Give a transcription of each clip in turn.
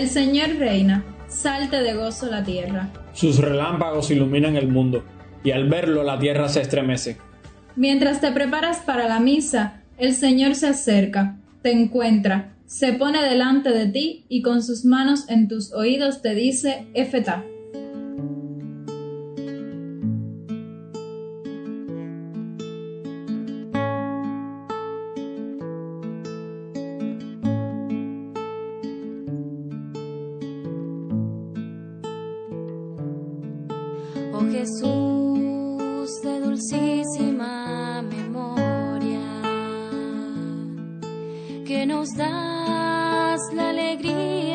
El Señor reina, salte de gozo la tierra. Sus relámpagos iluminan el mundo, y al verlo la tierra se estremece. Mientras te preparas para la misa, el Señor se acerca, te encuentra, se pone delante de ti y con sus manos en tus oídos te dice, Efetá. Oh Jesús de dulcísima memoria, que nos das la alegría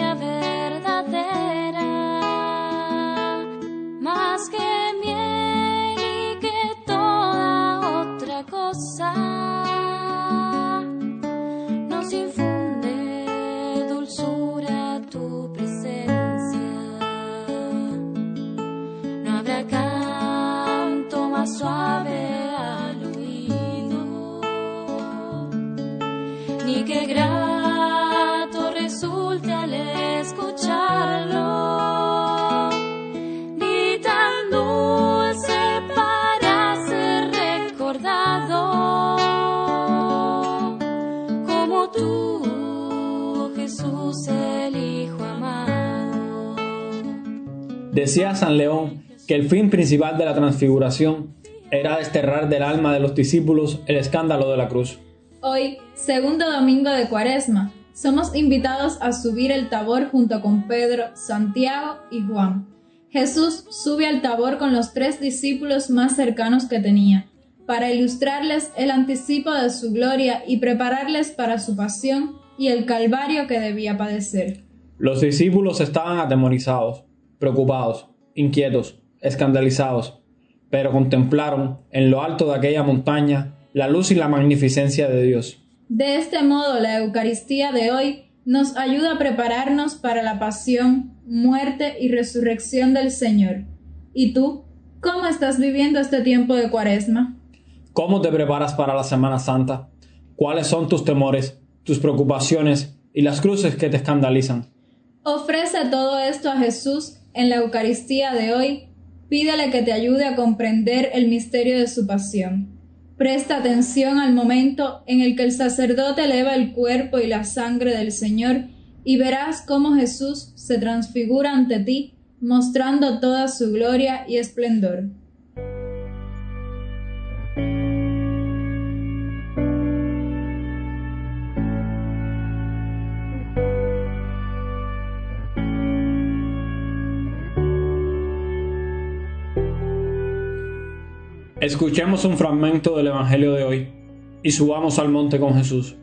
Decía San León que el fin principal de la transfiguración era desterrar del alma de los discípulos el escándalo de la cruz. Hoy, segundo domingo de Cuaresma, somos invitados a subir el tabor junto con Pedro, Santiago y Juan. Jesús sube al tabor con los tres discípulos más cercanos que tenía, para ilustrarles el anticipo de su gloria y prepararles para su pasión y el calvario que debía padecer. Los discípulos estaban atemorizados, preocupados, inquietos, escandalizados, pero contemplaron en lo alto de aquella montaña la luz y la magnificencia de Dios. De este modo, la Eucaristía de hoy nos ayuda a prepararnos para la pasión, muerte y resurrección del Señor. ¿Y tú? ¿Cómo estás viviendo este tiempo de Cuaresma? ¿Cómo te preparas para la Semana Santa? ¿Cuáles son tus temores, tus preocupaciones y las cruces que te escandalizan? Ofrece todo esto a Jesús en la Eucaristía de hoy. Pídele que te ayude a comprender el misterio de su pasión. Presta atención al momento en el que el sacerdote eleva el cuerpo y la sangre del Señor y verás cómo Jesús se transfigura ante ti, mostrando toda su gloria y esplendor. Escuchemos un fragmento del Evangelio de hoy y subamos al monte con Jesús.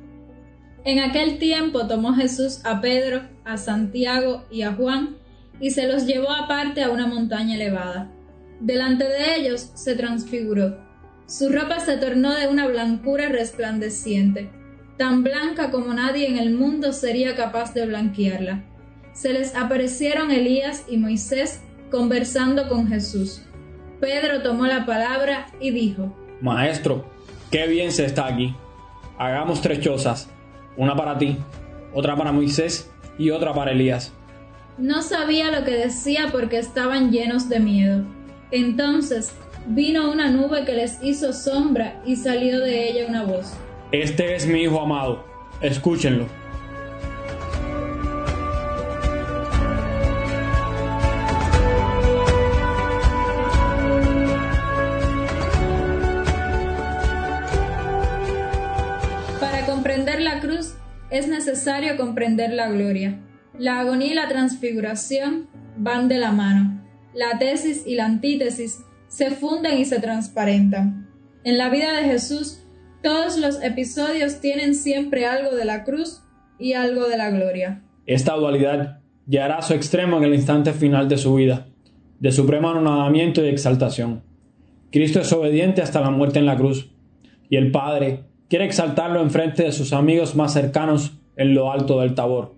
En aquel tiempo tomó Jesús a Pedro, a Santiago y a Juan y se los llevó aparte a una montaña elevada. Delante de ellos se transfiguró. Su ropa se tornó de una blancura resplandeciente, tan blanca como nadie en el mundo sería capaz de blanquearla. Se les aparecieron Elías y Moisés conversando con Jesús. Pedro tomó la palabra y dijo, Maestro, qué bien se está aquí. Hagamos tres chozas, una para ti, otra para Moisés y otra para Elías. No sabía lo que decía porque estaban llenos de miedo. Entonces vino una nube que les hizo sombra y salió de ella una voz. Este es mi Hijo amado, escúchenlo. Es necesario comprender la gloria. La agonía y la transfiguración van de la mano. La tesis y la antítesis se funden y se transparentan. En la vida de Jesús, todos los episodios tienen siempre algo de la cruz y algo de la gloria. Esta dualidad llegará a su extremo en el instante final de su vida, de supremo anonadamiento y exaltación. Cristo es obediente hasta la muerte en la cruz, y el Padre quiere exaltarlo en frente de sus amigos más cercanos en lo alto del tabor.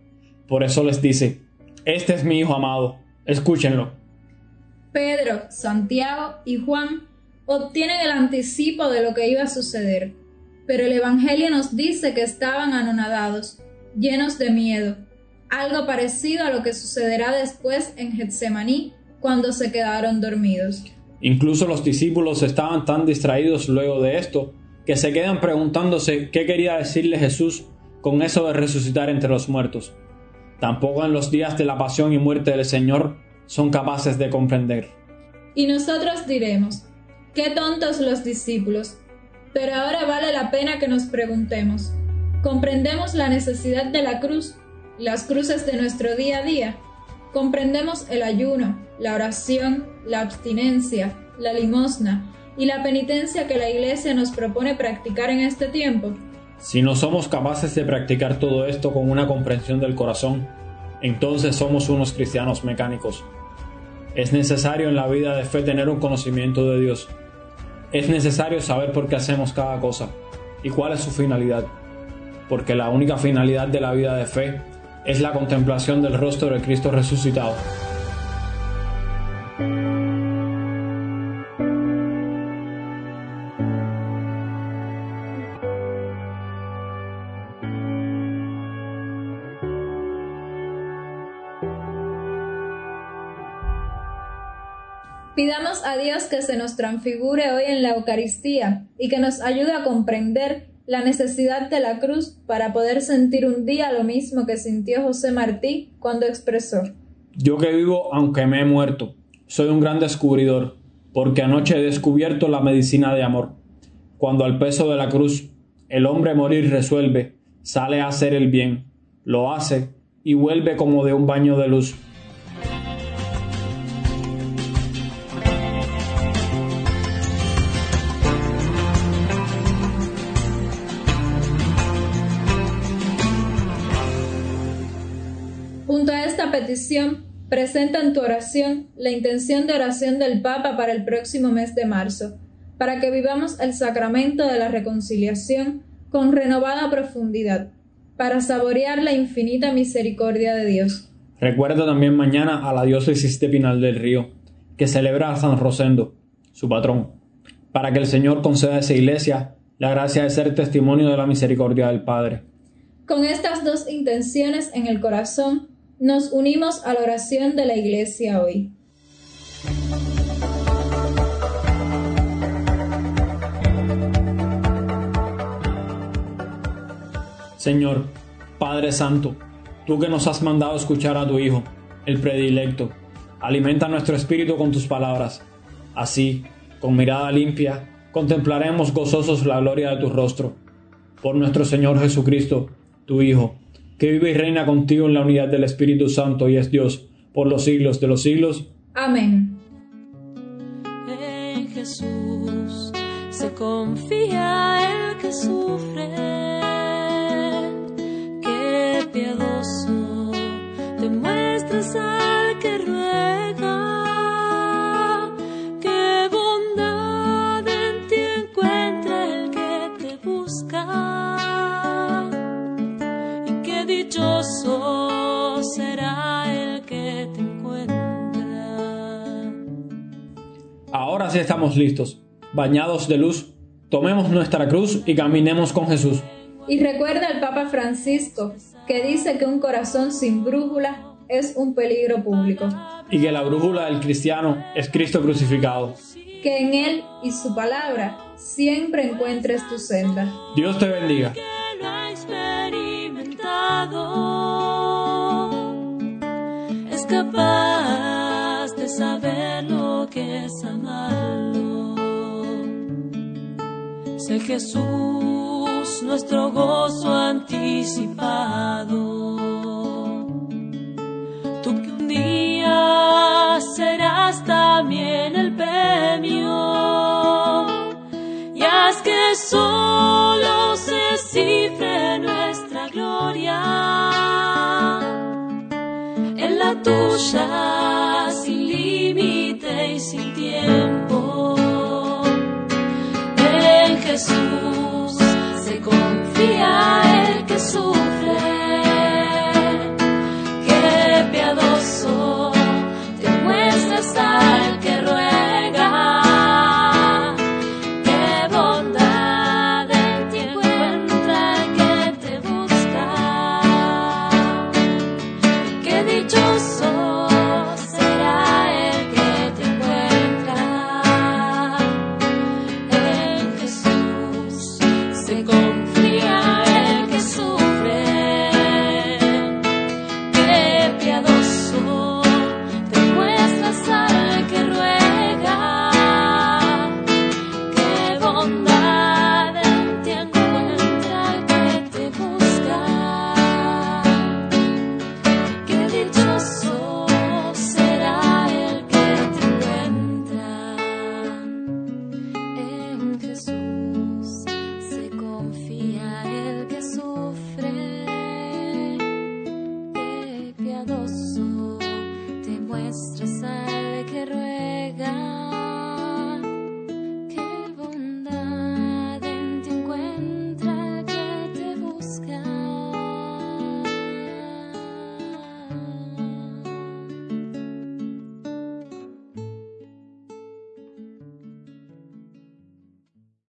Por eso les dice, este es mi Hijo amado, escúchenlo. Pedro, Santiago y Juan obtienen el anticipo de lo que iba a suceder, pero el Evangelio nos dice que estaban anonadados, llenos de miedo. algo parecido a lo que sucederá después en Getsemaní cuando se quedaron dormidos. Incluso los discípulos estaban tan distraídos luego de esto que se quedan preguntándose qué quería decirle Jesús con eso de resucitar entre los muertos. Tampoco en los días de la pasión y muerte del Señor son capaces de comprender. Y nosotros diremos, qué tontos los discípulos. Pero ahora vale la pena que nos preguntemos, ¿comprendemos la necesidad de la cruz, las cruces de nuestro día a día? ¿Comprendemos el ayuno, la oración, la abstinencia, la limosna y la penitencia que la Iglesia nos propone practicar en este tiempo? Si no somos capaces de practicar todo esto con una comprensión del corazón, entonces somos unos cristianos mecánicos. Es necesario en la vida de fe tener un conocimiento de Dios. Es necesario saber por qué hacemos cada cosa y cuál es su finalidad. Porque la única finalidad de la vida de fe es la contemplación del rostro de Cristo resucitado. Pidamos a Dios que se nos transfigure hoy en la Eucaristía y que nos ayude a comprender la necesidad de la cruz para poder sentir un día lo mismo que sintió José Martí cuando expresó Yo que vivo aunque me he muerto, soy un gran descubridor, porque anoche he descubierto la medicina de amor. Cuando al peso de la cruz el hombre morir resuelve, sale a hacer el bien, lo hace y vuelve como de un baño de luz. Petición, presenta en tu oración la intención de oración del Papa para el próximo mes de marzo, para que vivamos el sacramento de la reconciliación con renovada profundidad, para saborear la infinita misericordia de Dios. Recuerda también mañana a la diócesis de Pinal del Río, que celebra a San Rosendo, su patrón, para que el Señor conceda a esa iglesia la gracia de ser testimonio de la misericordia del Padre. Con estas dos intenciones en el corazón, nos unimos a la oración de la Iglesia hoy. Señor, Padre Santo, tú que nos has mandado escuchar a tu Hijo, el predilecto, alimenta nuestro espíritu con tus palabras. Así, con mirada limpia, contemplaremos gozosos la gloria de tu rostro. Por nuestro Señor Jesucristo, tu Hijo, que vive y reina contigo en la unidad del Espíritu Santo y es Dios por los siglos de los siglos. Amén. En Jesús se confía el que sufre. Qué piadoso te Sí estamos listos, bañados de luz, tomemos nuestra cruz y caminemos con Jesús. Y recuerda el Papa Francisco, que dice que un corazón sin brújula es un peligro público, Y que la brújula del cristiano es Cristo crucificado. que en Él y su palabra siempre encuentres tu senda. Dios te bendiga. que lo ha experimentado es capaz de saber lo que es amarlo. Sé Jesús nuestro gozo anticipado. Tú que un día serás también el premio y haz que solo se cifre nuestra gloria en la tuya Jesús. se confía just a sign.